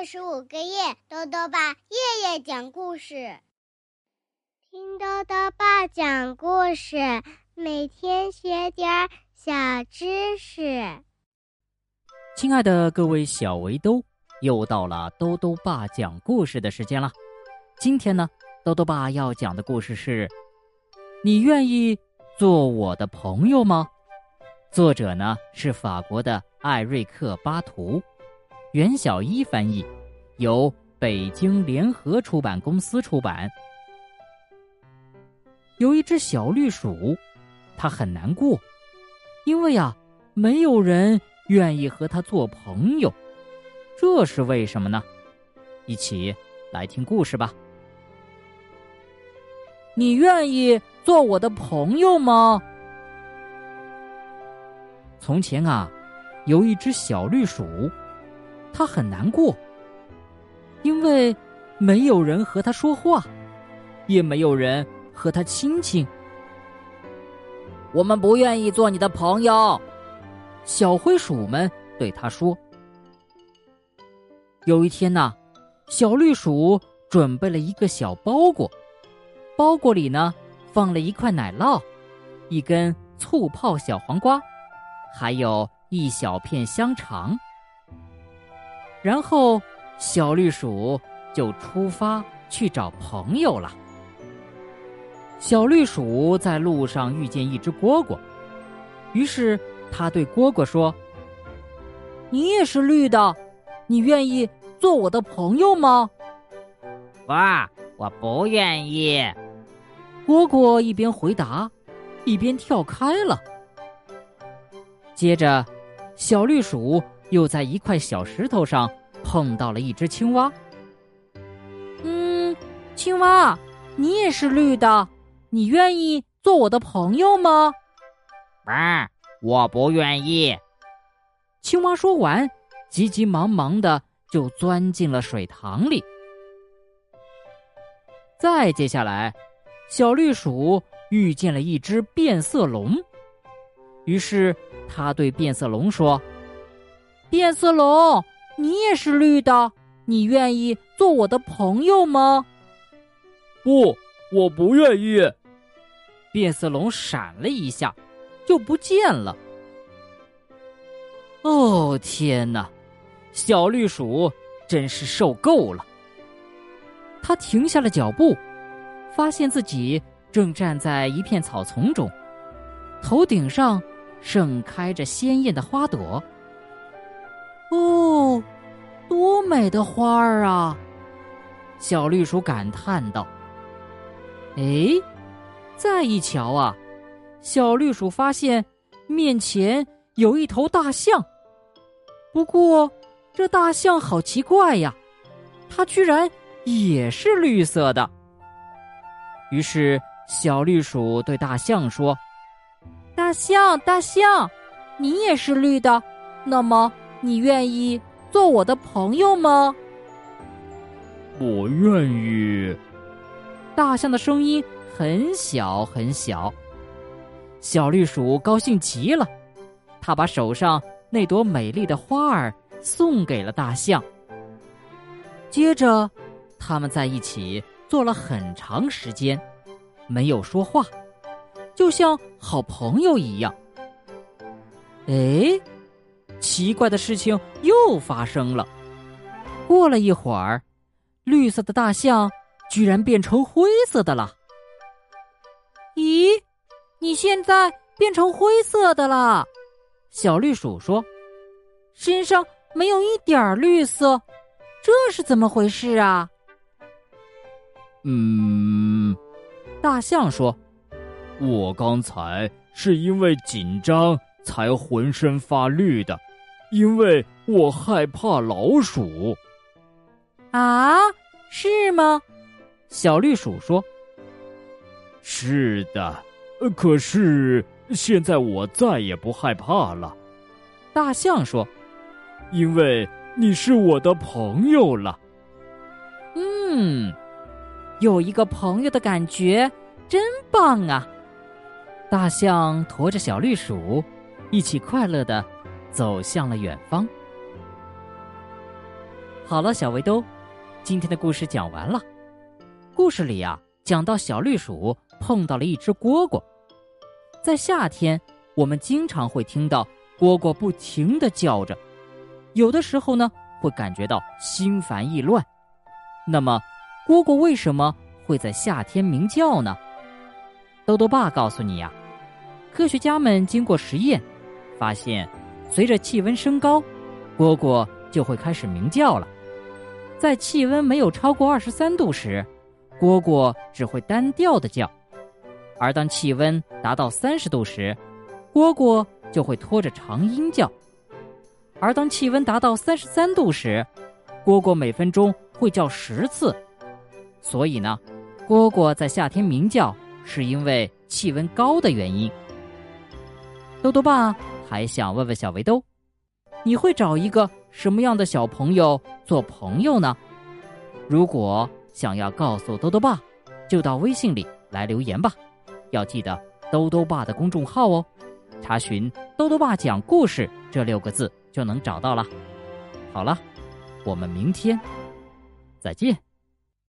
二十五个月，豆豆爸夜夜讲故事，听豆豆爸讲故事，每天学点小知识。亲爱的各位小围兜，又到了豆豆爸讲故事的时间了。今天呢，豆豆爸要讲的故事是：你愿意做我的朋友吗？作者呢是法国的艾瑞克·巴图。袁小一翻译，由北京联合出版公司出版。有一只小绿鼠，它很难过，因为呀，没有人愿意和它做朋友。这是为什么呢？一起来听故事吧。你愿意做我的朋友吗？从前啊，有一只小绿鼠。他很难过，因为没有人和他说话，也没有人和他亲亲。我们不愿意做你的朋友，小灰鼠们对他说。有一天呢，小绿鼠准备了一个小包裹，包裹里呢放了一块奶酪，一根醋泡小黄瓜，还有一小片香肠。然后，小绿鼠就出发去找朋友了。小绿鼠在路上遇见一只蝈蝈，于是他对蝈蝈说：“你也是绿的，你愿意做我的朋友吗？”“哇，我不愿意。”蝈蝈一边回答，一边跳开了。接着，小绿鼠。又在一块小石头上碰到了一只青蛙。嗯，青蛙，你也是绿的，你愿意做我的朋友吗？啊，我不愿意。青蛙说完，急急忙忙的就钻进了水塘里。再接下来，小绿鼠遇见了一只变色龙，于是他对变色龙说。变色龙，你也是绿的，你愿意做我的朋友吗？不，我不愿意。变色龙闪了一下，就不见了。哦天哪，小绿鼠真是受够了。他停下了脚步，发现自己正站在一片草丛中，头顶上盛开着鲜艳的花朵。哦，多美的花儿啊！小绿鼠感叹道。哎，再一瞧啊，小绿鼠发现面前有一头大象。不过，这大象好奇怪呀，它居然也是绿色的。于是，小绿鼠对大象说：“大象，大象，你也是绿的，那么？”你愿意做我的朋友吗？我愿意。大象的声音很小很小。小绿鼠高兴极了，它把手上那朵美丽的花儿送给了大象。接着，他们在一起坐了很长时间，没有说话，就像好朋友一样。哎。奇怪的事情又发生了。过了一会儿，绿色的大象居然变成灰色的了。咦，你现在变成灰色的了？小绿鼠说：“身上没有一点儿绿色，这是怎么回事啊？”嗯，大象说：“我刚才是因为紧张才浑身发绿的。”因为我害怕老鼠。啊，是吗？小绿鼠说：“是的，可是现在我再也不害怕了。”大象说：“因为你是我的朋友了。”嗯，有一个朋友的感觉真棒啊！大象驮着小绿鼠，一起快乐的。走向了远方。好了，小围兜，今天的故事讲完了。故事里呀，讲到小绿鼠碰到了一只蝈蝈。在夏天，我们经常会听到蝈蝈不停的叫着，有的时候呢，会感觉到心烦意乱。那么，蝈蝈为什么会在夏天鸣叫呢？豆豆爸告诉你呀，科学家们经过实验，发现随着气温升高，蝈蝈就会开始鸣叫了。在气温没有超过二十三度时，蝈蝈只会单调的叫，而当气温达到三十度时，蝈蝈就会拖着长音叫；而当气温达到三十三度时，蝈蝈每分钟会叫十次。所以呢，蝈蝈在夏天鸣叫是因为气温高的原因。豆豆爸还想问问小围兜，你会找一个什么样的小朋友做朋友呢？如果。想要告诉兜兜爸，就到微信里来留言吧。要记得兜兜爸的公众号哦，查询“兜兜爸讲故事”这六个字就能找到了。好了，我们明天再见。